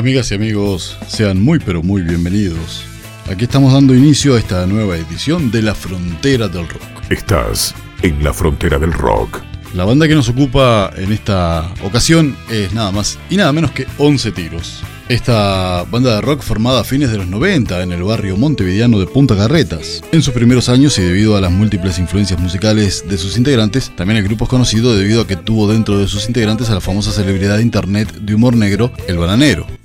Amigas y amigos, sean muy pero muy bienvenidos. Aquí estamos dando inicio a esta nueva edición de La Frontera del Rock. Estás en la frontera del rock. La banda que nos ocupa en esta ocasión es nada más y nada menos que 11 Tiros. Esta banda de rock formada a fines de los 90 en el barrio montevideano de Punta Carretas. En sus primeros años y debido a las múltiples influencias musicales de sus integrantes, también el grupo es conocido debido a que tuvo dentro de sus integrantes a la famosa celebridad de internet de humor negro, El Bananero.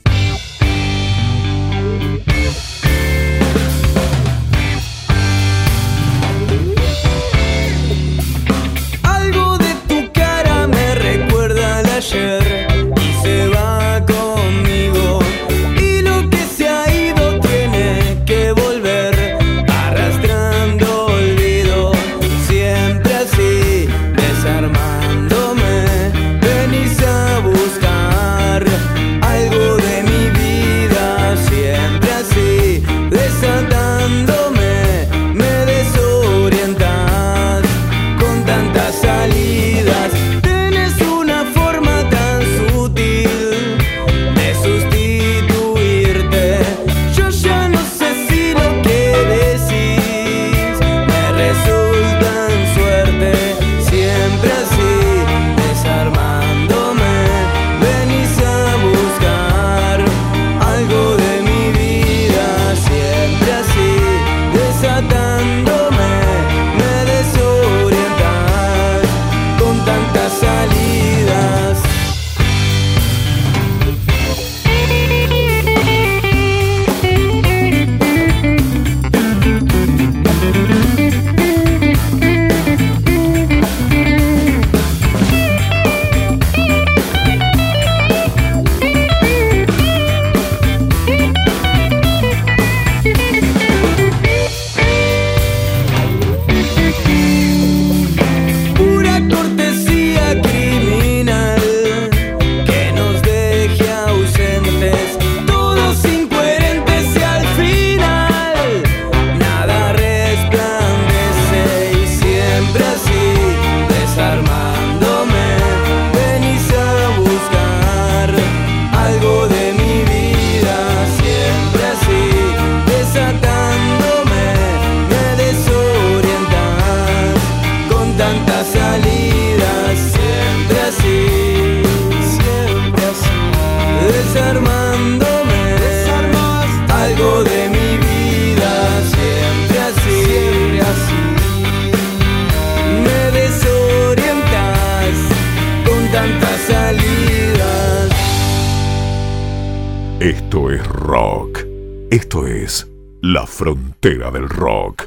Frontera del rock.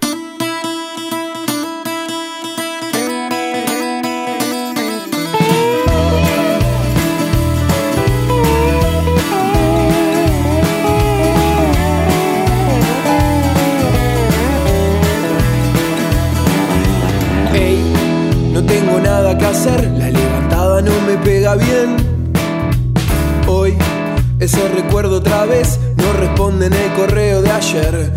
Hey, no tengo nada que hacer, la levantada no me pega bien. Hoy ese recuerdo otra vez no responde en el correo de ayer.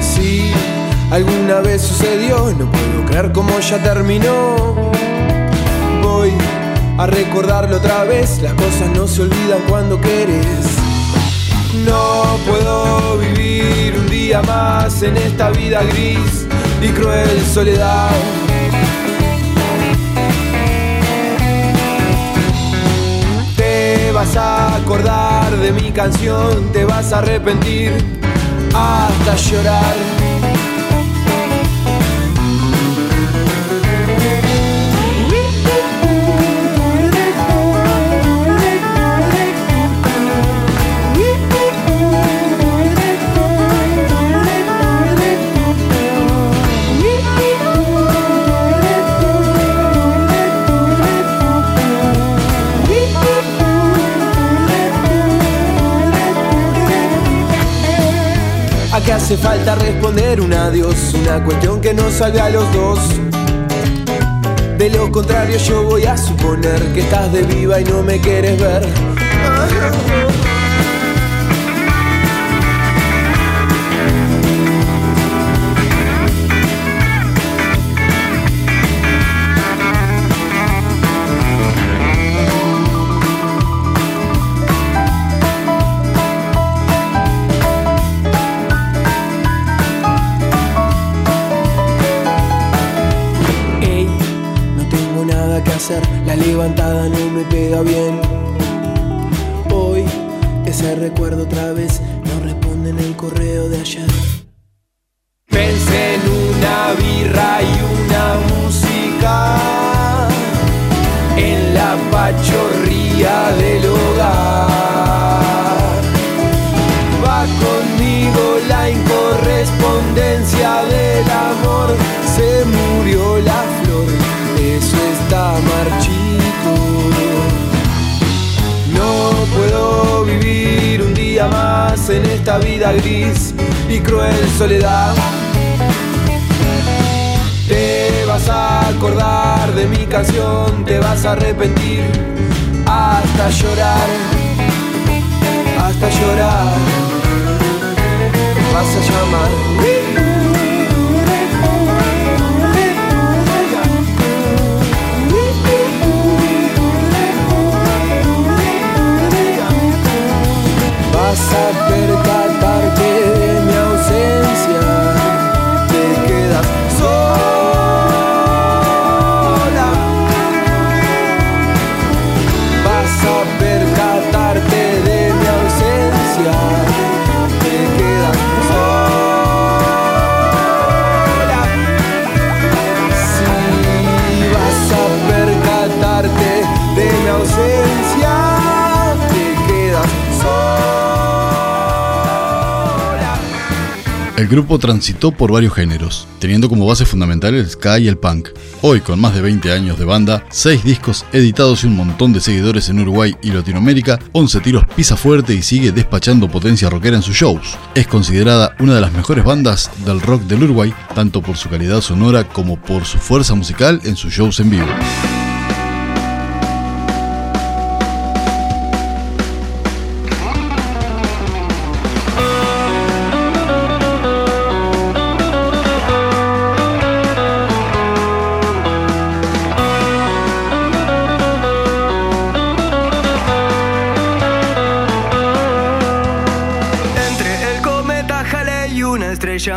Si alguna vez sucedió, no puedo creer cómo ya terminó. Voy a recordarlo otra vez, las cosas no se olvidan cuando quieres. No puedo vivir un día más en esta vida gris y cruel soledad. Te vas a acordar de mi canción, te vas a arrepentir hace falta responder un adiós, una cuestión que nos salve a los dos. De lo contrario yo voy a suponer que estás de viva y no me quieres ver. La levantada no me pega bien. Hoy ese recuerdo otra vez no responde en el correo de ayer. Pensé en una birra y y cruel soledad. Te vas a acordar de mi canción, te vas a arrepentir hasta llorar, hasta llorar. Vas a llamar. vas a percatarte El grupo transitó por varios géneros, teniendo como base fundamental el ska y el punk. Hoy, con más de 20 años de banda, 6 discos editados y un montón de seguidores en Uruguay y Latinoamérica, 11 tiros pisa fuerte y sigue despachando potencia rockera en sus shows. Es considerada una de las mejores bandas del rock del Uruguay, tanto por su calidad sonora como por su fuerza musical en sus shows en vivo.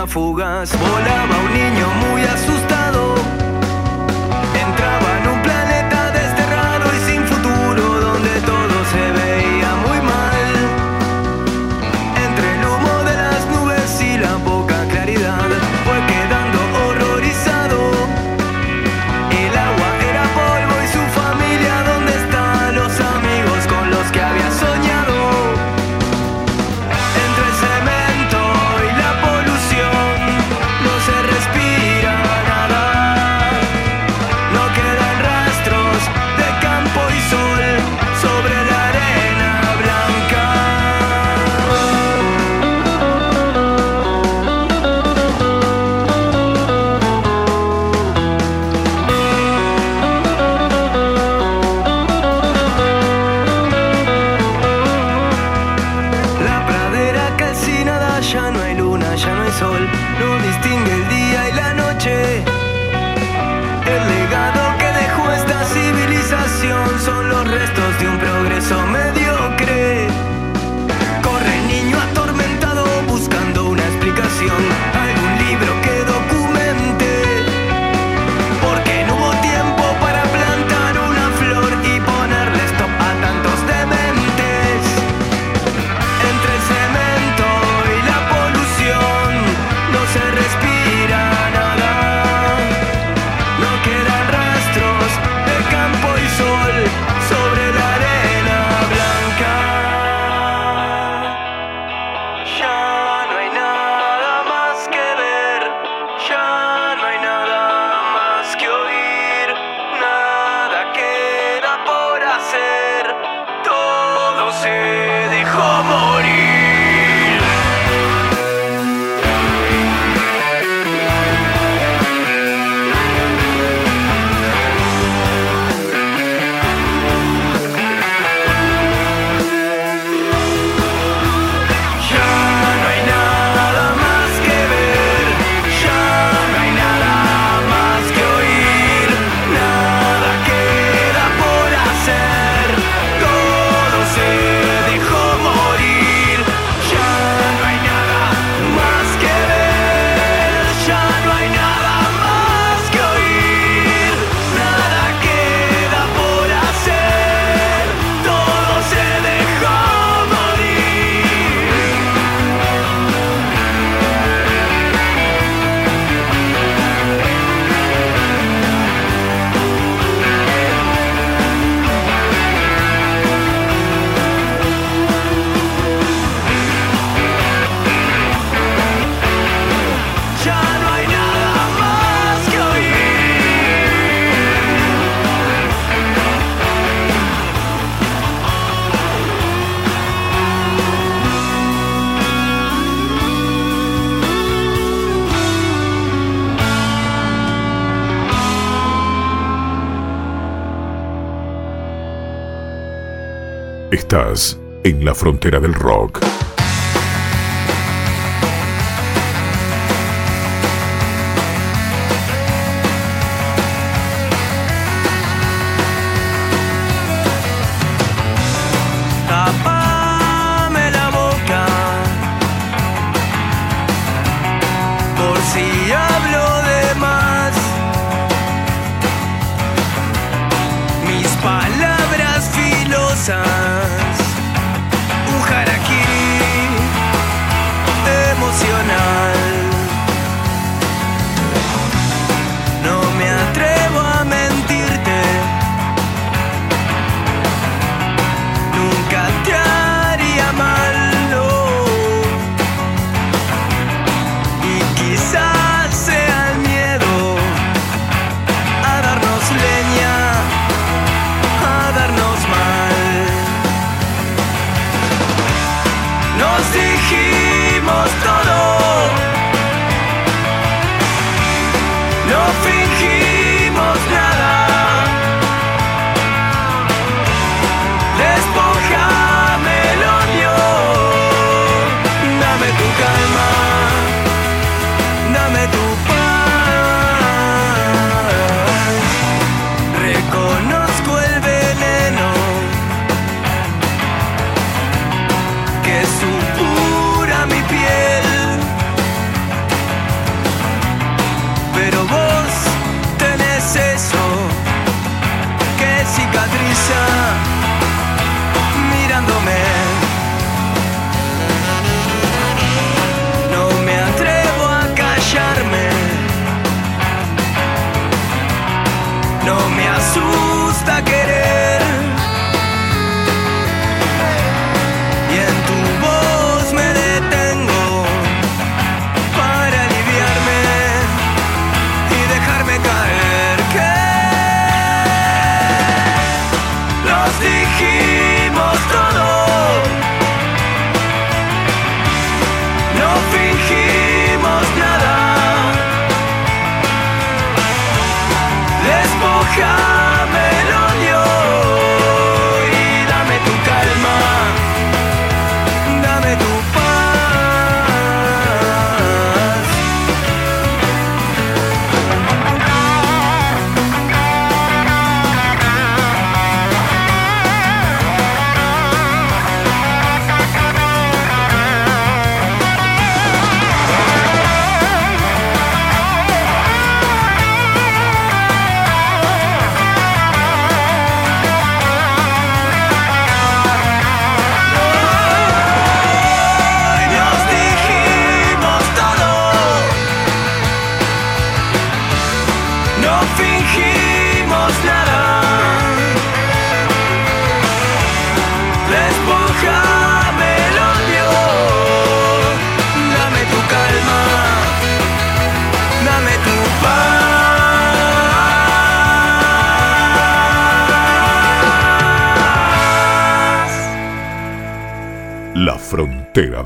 Fugaz volaba En la frontera del rock.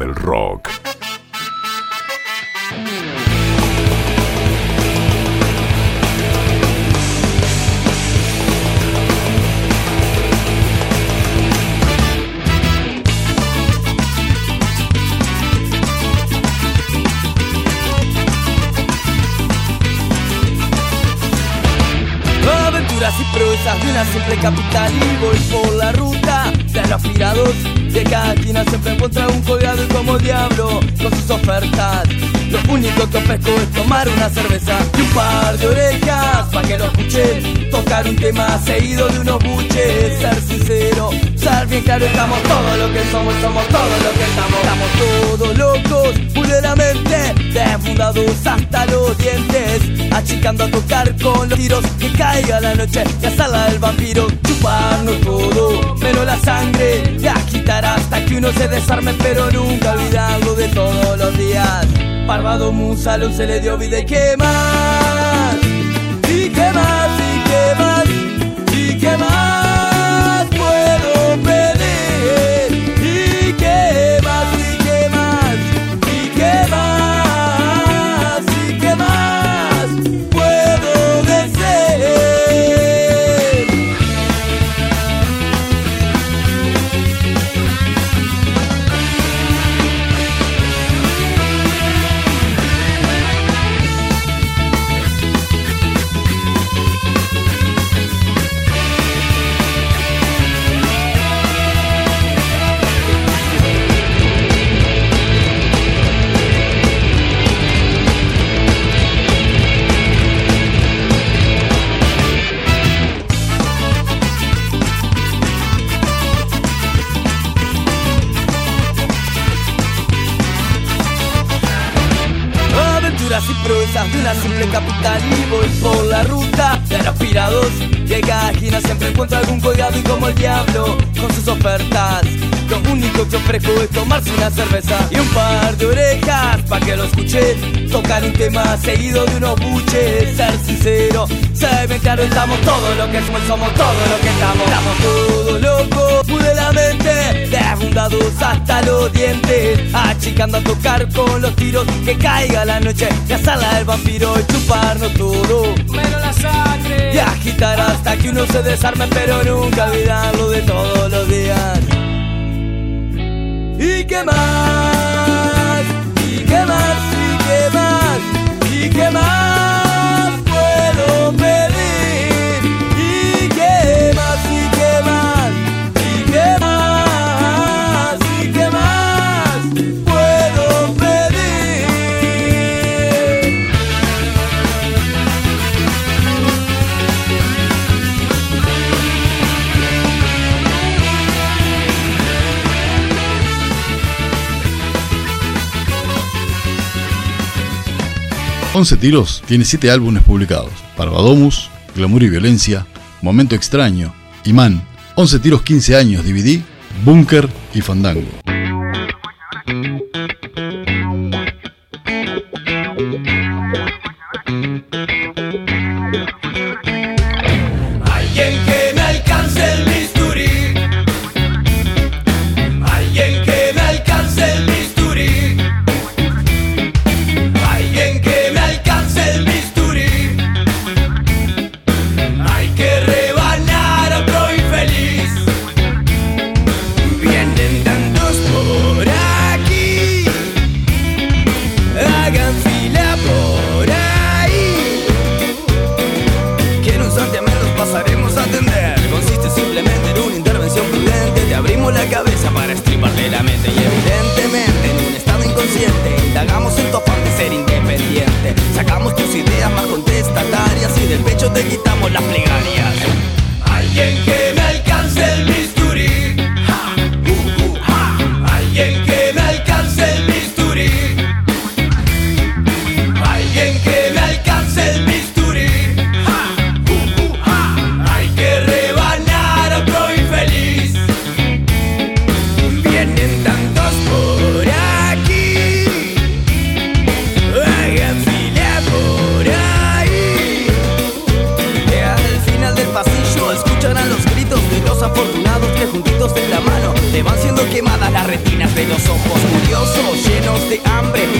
Del rock. Y proezas de una simple capital y voy por la ruta de los aspirados de cada esquina siempre encuentra un colgado como diablo con sus ofertas. Lo único que ofrezco es tomar una cerveza y un par de orejas pa' que lo escuchen. Tocar un tema seguido de unos buches. Ser sincero, ser bien claro, estamos todo lo que somos, somos todo lo que estamos. Estamos todos locos, mente desfundados hasta los dientes. Achicando a tocar con los tiros que caiga la noche y sala del vampiro. Chuparnos todo, pero la sangre, y agitar hasta que uno se desarme, pero nunca olvidarlo de todos los días. Parvado Musalón se le dio vida y qué besarme, pero 11 Tiros tiene 7 álbumes publicados: Parvadomus, Glamour y Violencia, Momento Extraño, Imán, 11 Tiros 15 años DVD, Búnker y Fandango. hambre.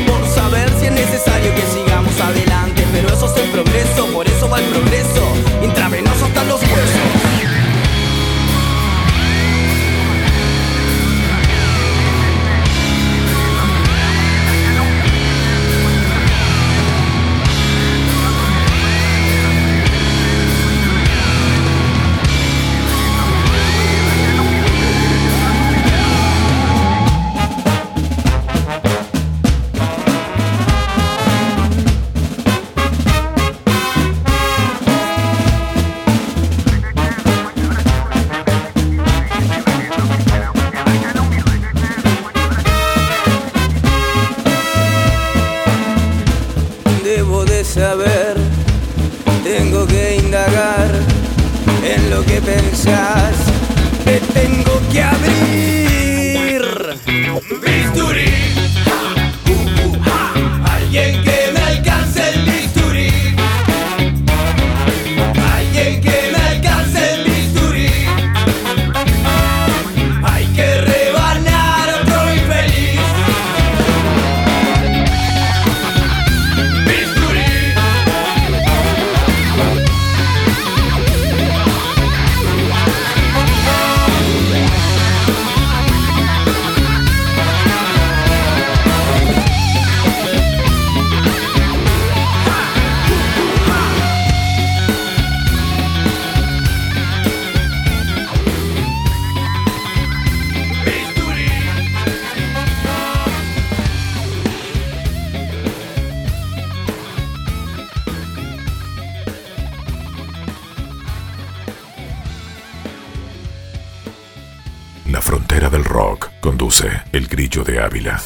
La frontera del rock conduce El Grillo de Ávila.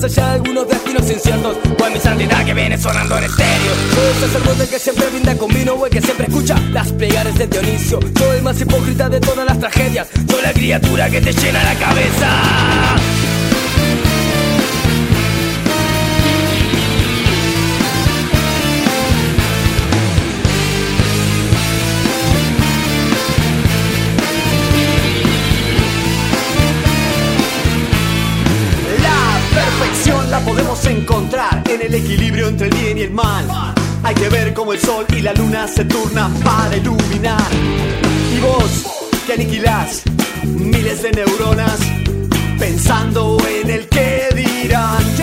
Más allá de algunos destinos inciertos, o es mi santidad que viene sonando en estéreo. Soy el sacerdote que siempre brinda con vino, o el que siempre escucha las plegares de Dionisio. Soy el más hipócrita de todas las tragedias, soy la criatura que te llena la cabeza. Encontrar en el equilibrio entre el bien y el mal. Hay que ver cómo el sol y la luna se turnan para iluminar. Y vos, que aniquilás miles de neuronas, pensando en el que dirán.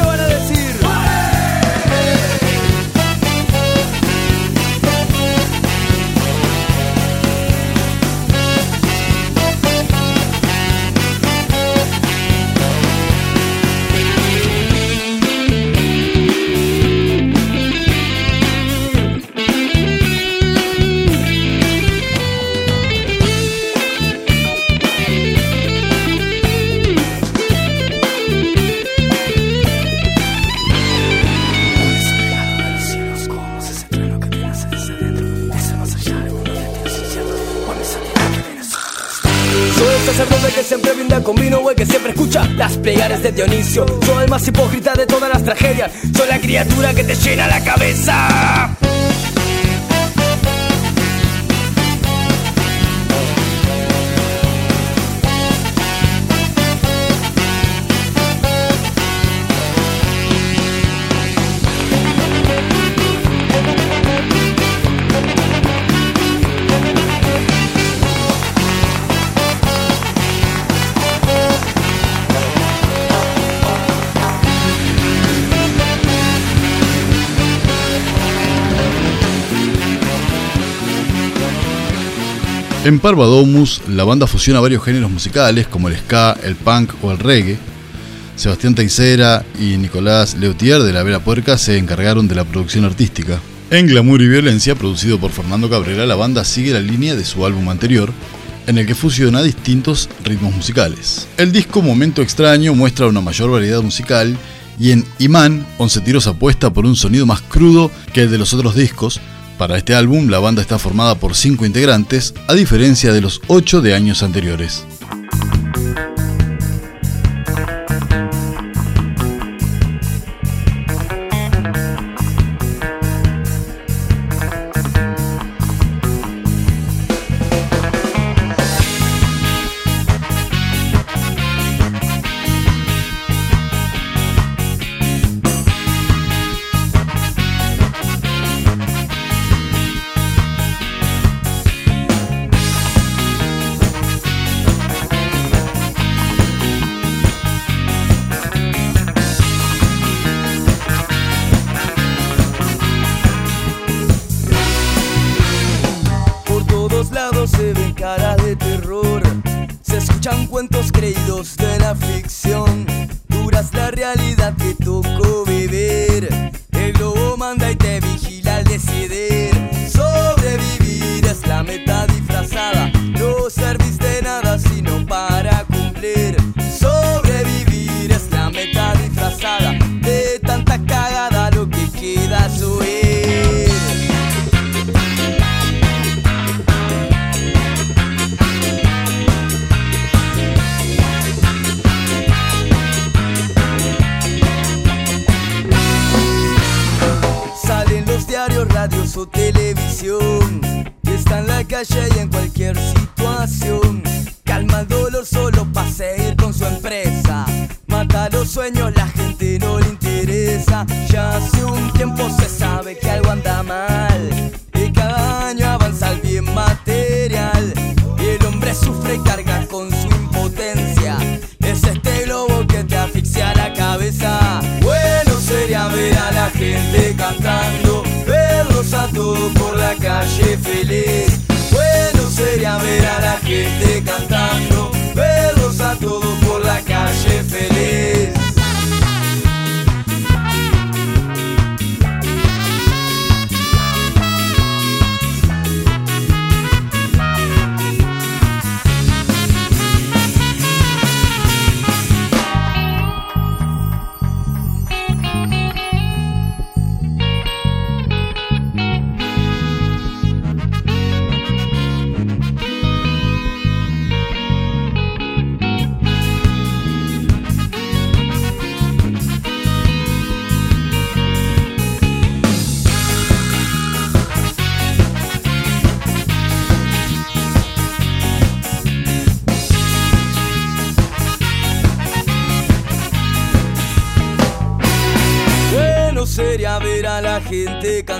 De Dionisio. Soy el más hipócrita de todas las tragedias. Soy la criatura que te llena la cabeza. En Parvadomus, la banda fusiona varios géneros musicales como el ska, el punk o el reggae. Sebastián Teisera y Nicolás Leutier de La Vela Puerca se encargaron de la producción artística. En Glamour y Violencia, producido por Fernando Cabrera, la banda sigue la línea de su álbum anterior, en el que fusiona distintos ritmos musicales. El disco Momento Extraño muestra una mayor variedad musical y en Imán, Once Tiros apuesta por un sonido más crudo que el de los otros discos, para este álbum, la banda está formada por cinco integrantes, a diferencia de los ocho de años anteriores.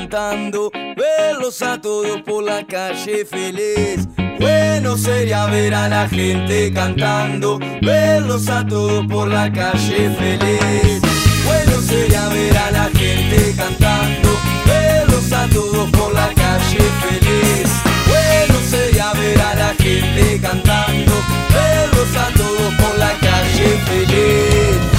Cantando, verlos a todos por la calle feliz. Bueno sería ver a la gente cantando, verlos a todos por la calle feliz. Bueno sería ver a la gente cantando, verlos a todos por la calle feliz. Bueno sería ver a la gente cantando, verlos a todos por la calle feliz.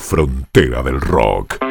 Frontera del Rock.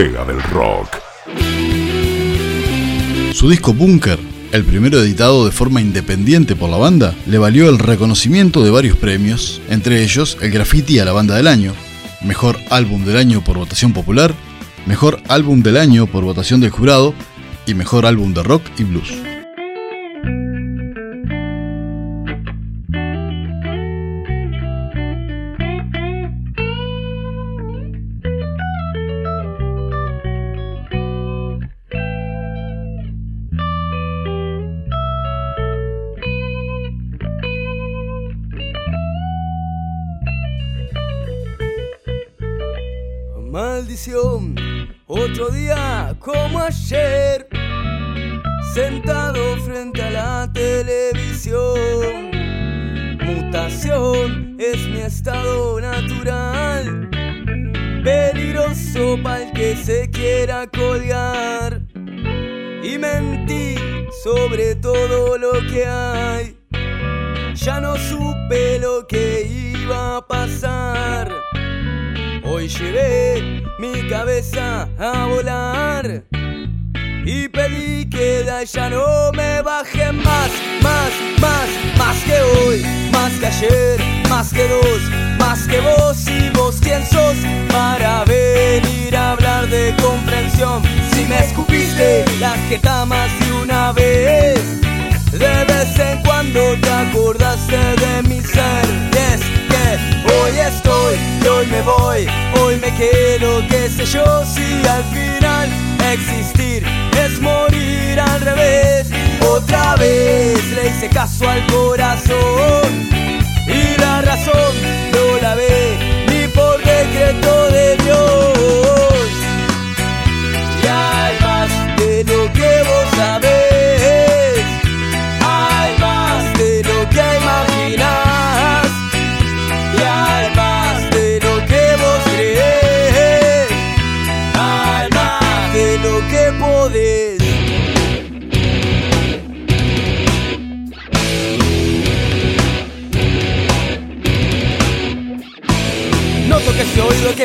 Del rock. Su disco Bunker, el primero editado de forma independiente por la banda, le valió el reconocimiento de varios premios, entre ellos el Graffiti a la Banda del Año, Mejor Álbum del Año por votación popular, Mejor Álbum del Año por votación del jurado y Mejor Álbum de Rock y Blues. A volar y pedí que de allá no me baje más, más, más, más que hoy, más que ayer, más que dos, más que vos y vos quién sos para venir a hablar de comprensión. Si me escupiste la jeta más de una vez, de vez en cuando te acordaste de mi ser. es que hoy estoy y hoy me voy, hoy me quedo, qué sé yo, si al final existir es morir al revés. Otra vez le hice caso al corazón y la razón no la ve ni por decreto de Dios.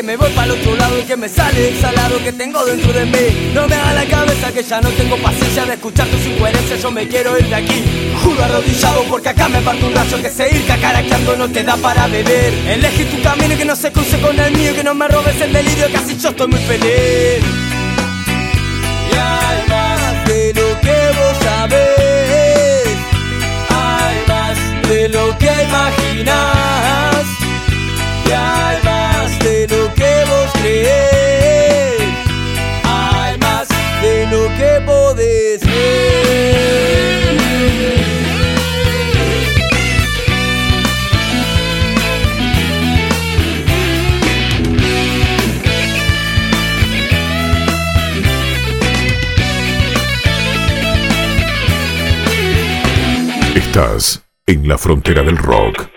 Me voy para el otro lado y que me sale el salado que tengo dentro de mí. No me haga la cabeza que ya no tengo paciencia de escuchar tus incoherencias, yo me quiero ir de aquí. Juro arrodillado porque acá me parto un rayo que se ir cacaraqueando no te da para beber. Elegí tu camino y que no se cruce con el mío que no me robes el delirio, que así yo estoy muy feliz. Y hay más de lo que vos sabés, hay más de lo que vos crees, hay más de lo que podés ver. Estás en la frontera del rock.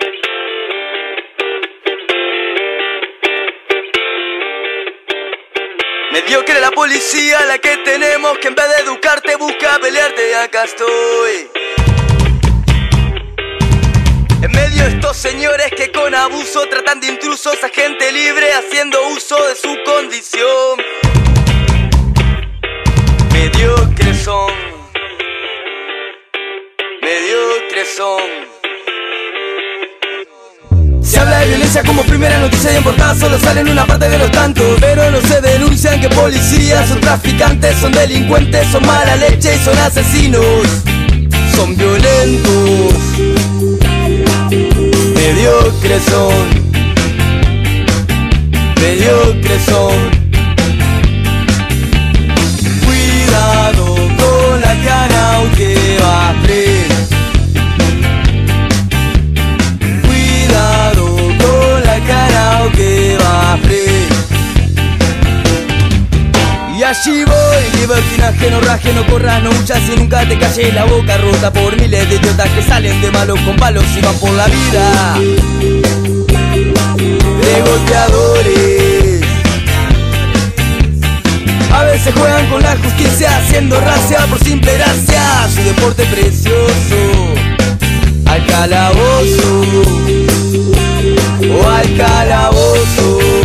Policía la que tenemos que en vez de educarte busca pelearte y acá estoy. En medio de estos señores que con abuso tratan de intrusos a gente libre haciendo uso de su condición. Mediocres son. Mediocres son. Se habla de violencia como primera noticia de importancia, solo sale en una parte de los tantos. Pero no se denuncian que policías son traficantes, son delincuentes, son mala leche y son asesinos. Son violentos, mediocres son, mediocres son. Cuidado con la cara aunque va allí voy, libertinaje, no raje, no corras, no muchas y nunca te calles la boca rota por miles de idiotas que salen de malos con palos y van por la vida. De golpeadores. A veces juegan con la justicia haciendo racia por simple gracia. Su deporte precioso. Al calabozo o al calabozo.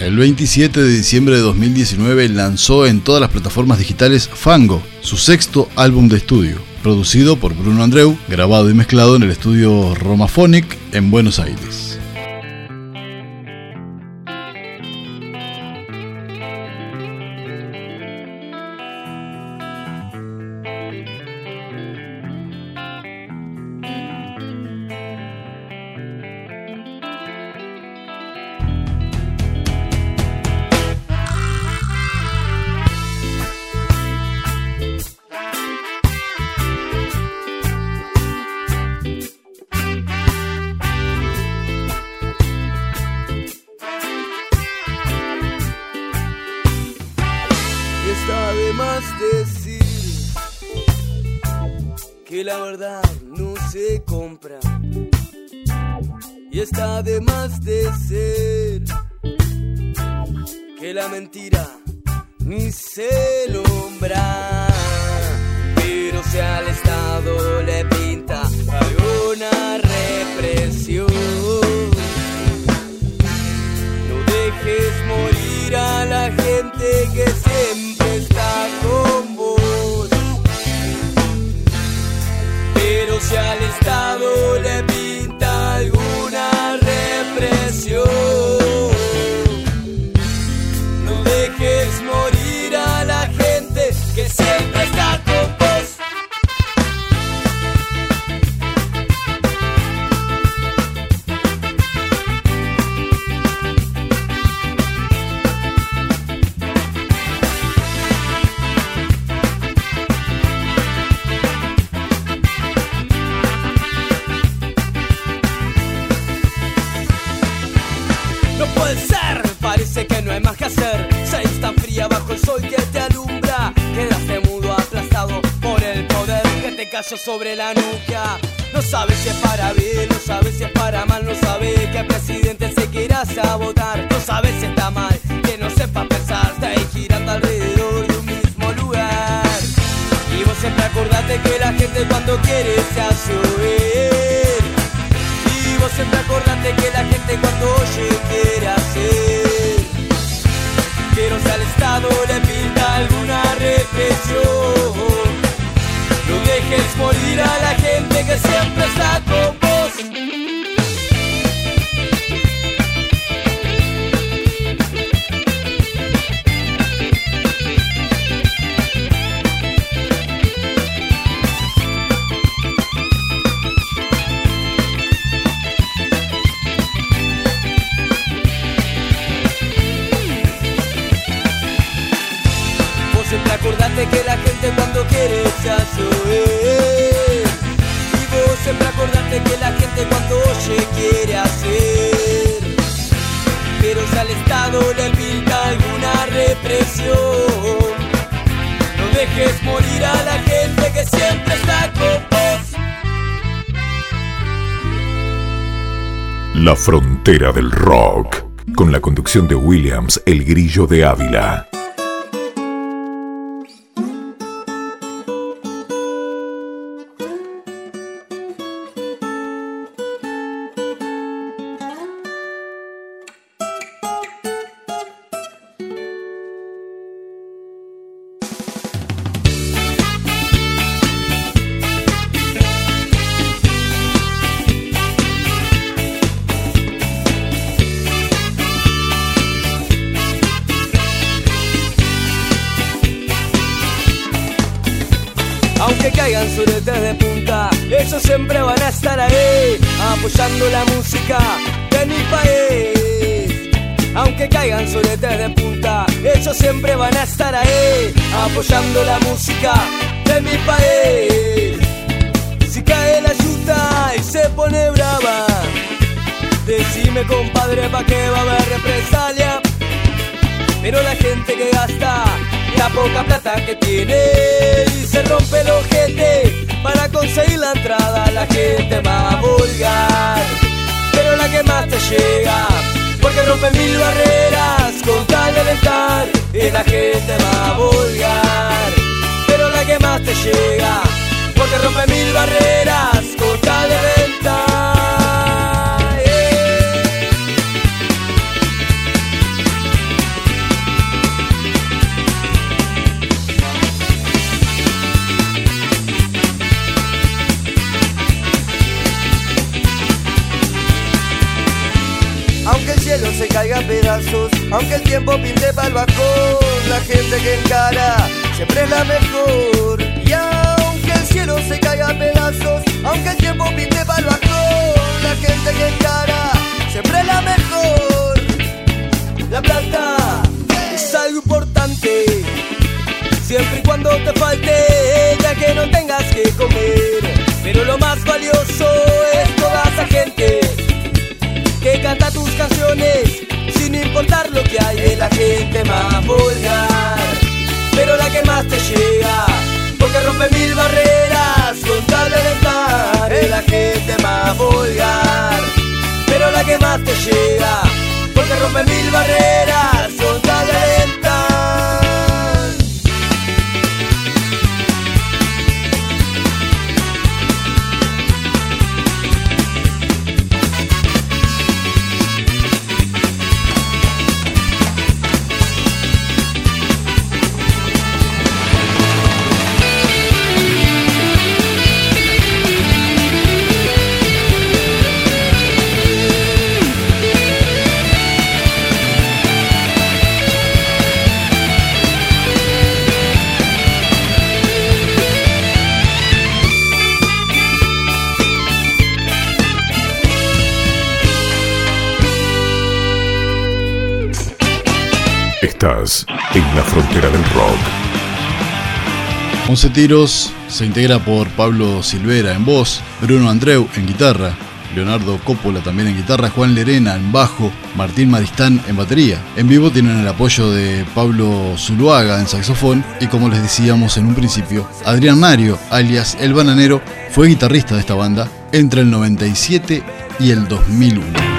El 27 de diciembre de 2019 lanzó en todas las plataformas digitales Fango, su sexto álbum de estudio, producido por Bruno Andreu, grabado y mezclado en el estudio Romaphonic en Buenos Aires. Sobre la nuca. No sabes si es para bien, no sabes si es para mal, no sabes que el presidente se quiera sabotar. No sabes si está mal, que no sepa pensar, está girando alrededor de un mismo lugar. Y vos siempre acordate que la gente cuando quiere se hace. Y vos siempre acordate que la gente cuando oye quiere hacer. Si al Estado le pinta alguna represión no dejes morir a la gente que siempre está con que la gente cuando quiere se hace. Y vos siempre acordate que la gente cuando oye quiere hacer. Pero si al Estado le pinta alguna represión, no dejes morir a la gente que siempre está con vos. La frontera del rock, con la conducción de Williams El Grillo de Ávila. Caigan suretes de punta, ellos siempre van a estar ahí, apoyando la música de mi país. Aunque caigan suretes de punta, ellos siempre van a estar ahí, apoyando la música de mi país. Si cae la yuta y se pone brava, decime compadre pa' que va a haber represalia. Pero la gente que gasta la poca plata que tiene y se rompe el ojete para conseguir la entrada, la gente va a vulgar. Pero la que más te llega, porque rompe mil barreras con tal de alentar, y la gente va a vulgar. Pero la que más te llega, porque rompe mil barreras con tal de alentar. Caiga pedazos, aunque el tiempo pinte pa'l bajón, la gente que encara siempre es la mejor. Y aunque el cielo se caiga a pedazos, aunque el tiempo pinte pa'l bajón, la gente que encara siempre es la mejor. La plata es algo importante, siempre y cuando te falte, ya que no tengas que comer. Pero lo más valioso es toda esa gente que canta tus canciones importar lo que hay. Es la gente más vulgar, pero la que más te llega, porque rompe mil barreras con tal de alentar. Es la gente más vulgar, pero la que más te llega, porque rompe mil barreras con tal de alentar. En la frontera del rock. 11 tiros se integra por Pablo Silvera en voz, Bruno Andreu en guitarra, Leonardo Coppola también en guitarra, Juan Lerena en bajo, Martín Maristán en batería. En vivo tienen el apoyo de Pablo Zuluaga en saxofón y como les decíamos en un principio, Adrián Mario, alias El Bananero, fue guitarrista de esta banda entre el 97 y el 2001.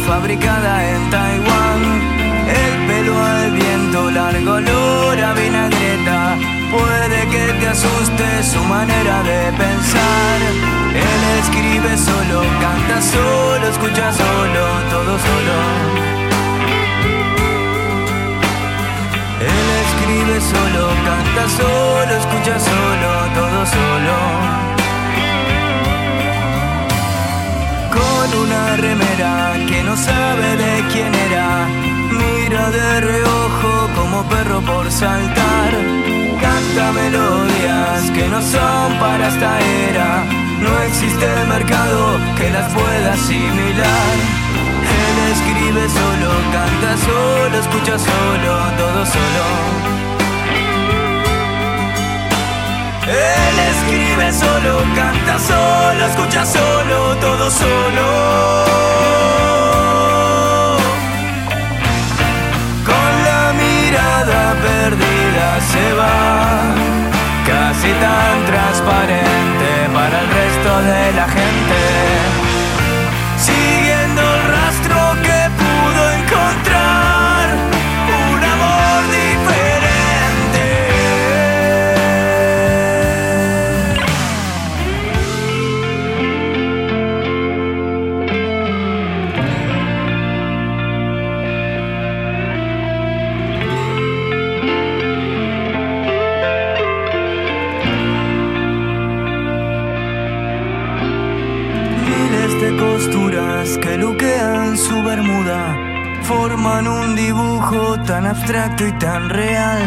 Fabricada en Taiwán. El pelo al viento, largo olor a vinagreta. Puede que te asuste su manera de pensar. Él escribe solo, canta solo, escucha solo, todo solo. Él escribe solo, canta solo, escucha solo, todo solo. Una remera que no sabe de quién era, mira de reojo como perro por saltar. Canta melodías que no son para esta era, no existe mercado que las pueda asimilar. Él escribe solo, canta solo, escucha solo, todo solo. Él escribe solo, canta solo, escucha solo, todo solo. Con la mirada perdida se va, casi tan transparente para el resto de la gente forman un dibujo tan abstracto y tan real.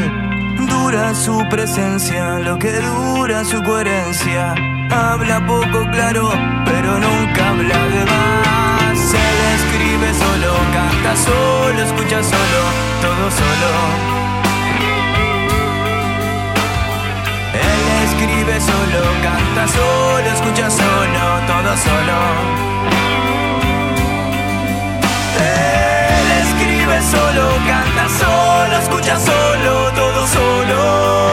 Dura su presencia, lo que dura su coherencia. Habla poco claro, pero nunca habla de más. Se le escribe solo, canta solo, escucha solo, todo solo. Él escribe solo, canta solo, escucha solo, todo solo. Escribe solo, canta solo, escucha solo, todo solo.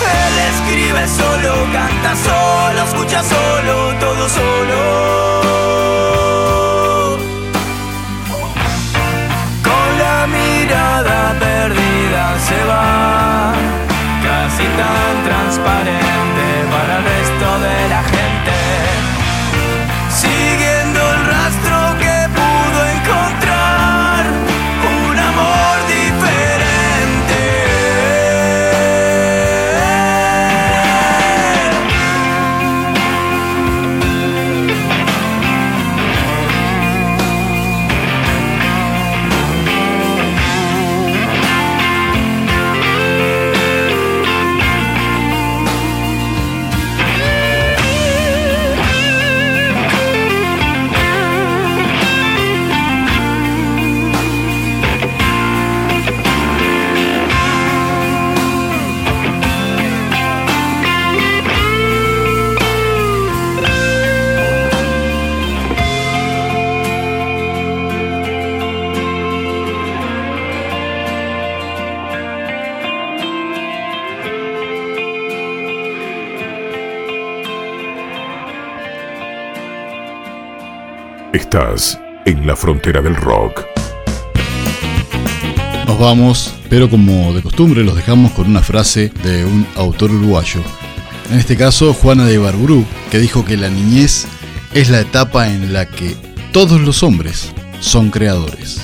Él escribe solo, canta solo, escucha solo, todo solo. Con la mirada perdida se va, casi tan transparente para el resto de la gente. Estás en la frontera del rock. Nos vamos, pero como de costumbre los dejamos con una frase de un autor uruguayo. En este caso, Juana de Barburú, que dijo que la niñez es la etapa en la que todos los hombres son creadores.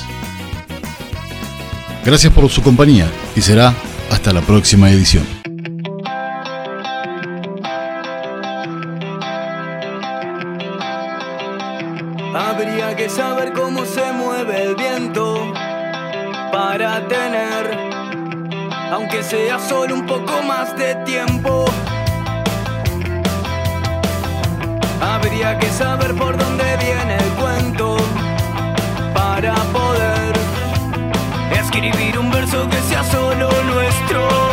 Gracias por su compañía y será hasta la próxima edición. Saber cómo se mueve el viento para tener, aunque sea solo un poco más de tiempo. Habría que saber por dónde viene el cuento para poder escribir un verso que sea solo nuestro.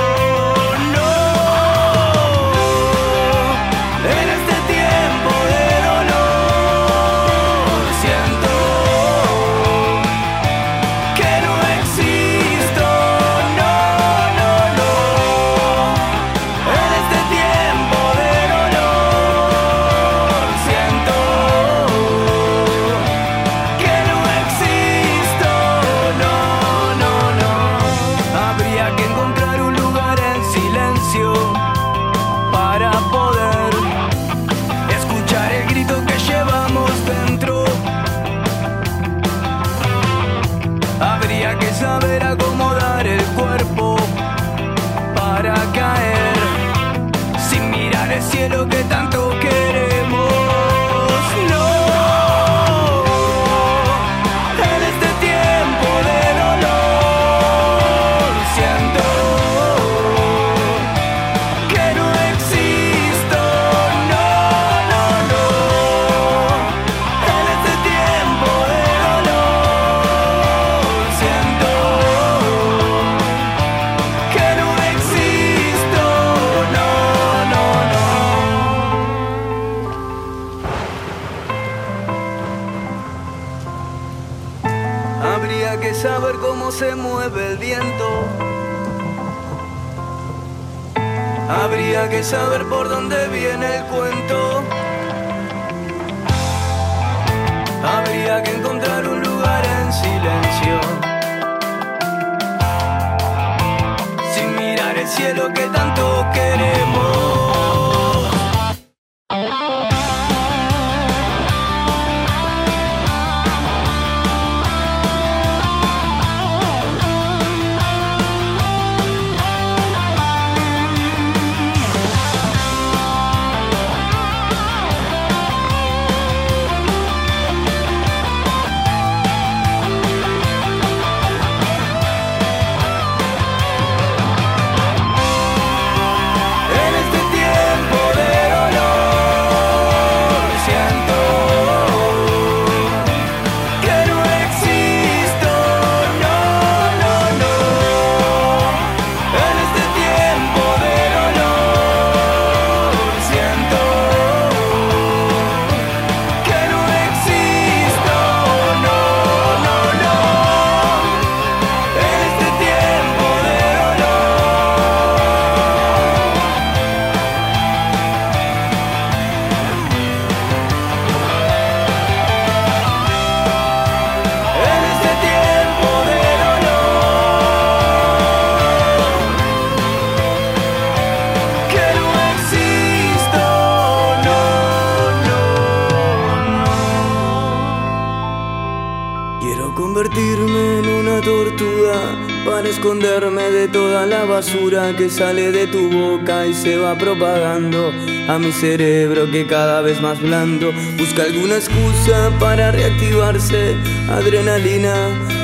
Esconderme de toda la basura que sale de tu boca y se va propagando a mi cerebro que cada vez más blando. Busca alguna excusa para reactivarse, adrenalina,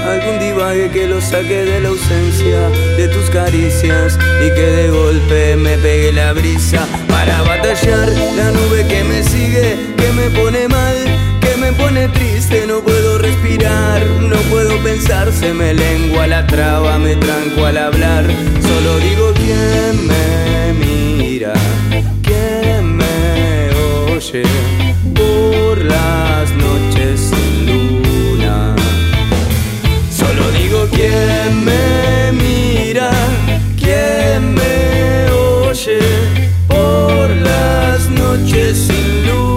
algún divague que lo saque de la ausencia de tus caricias y que de golpe me pegue la brisa. Para batallar la nube que me sigue, que me pone mal me pone triste, no puedo respirar, no puedo pensar, se me lengua la traba, me tranco al hablar, solo digo quién me mira, quién me oye por las noches sin luna, solo digo quién me mira, quién me oye por las noches sin luna.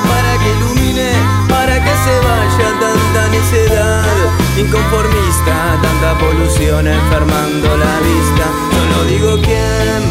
se vaya tanta necedad inconformista, tanta polución enfermando la vista. Solo digo quién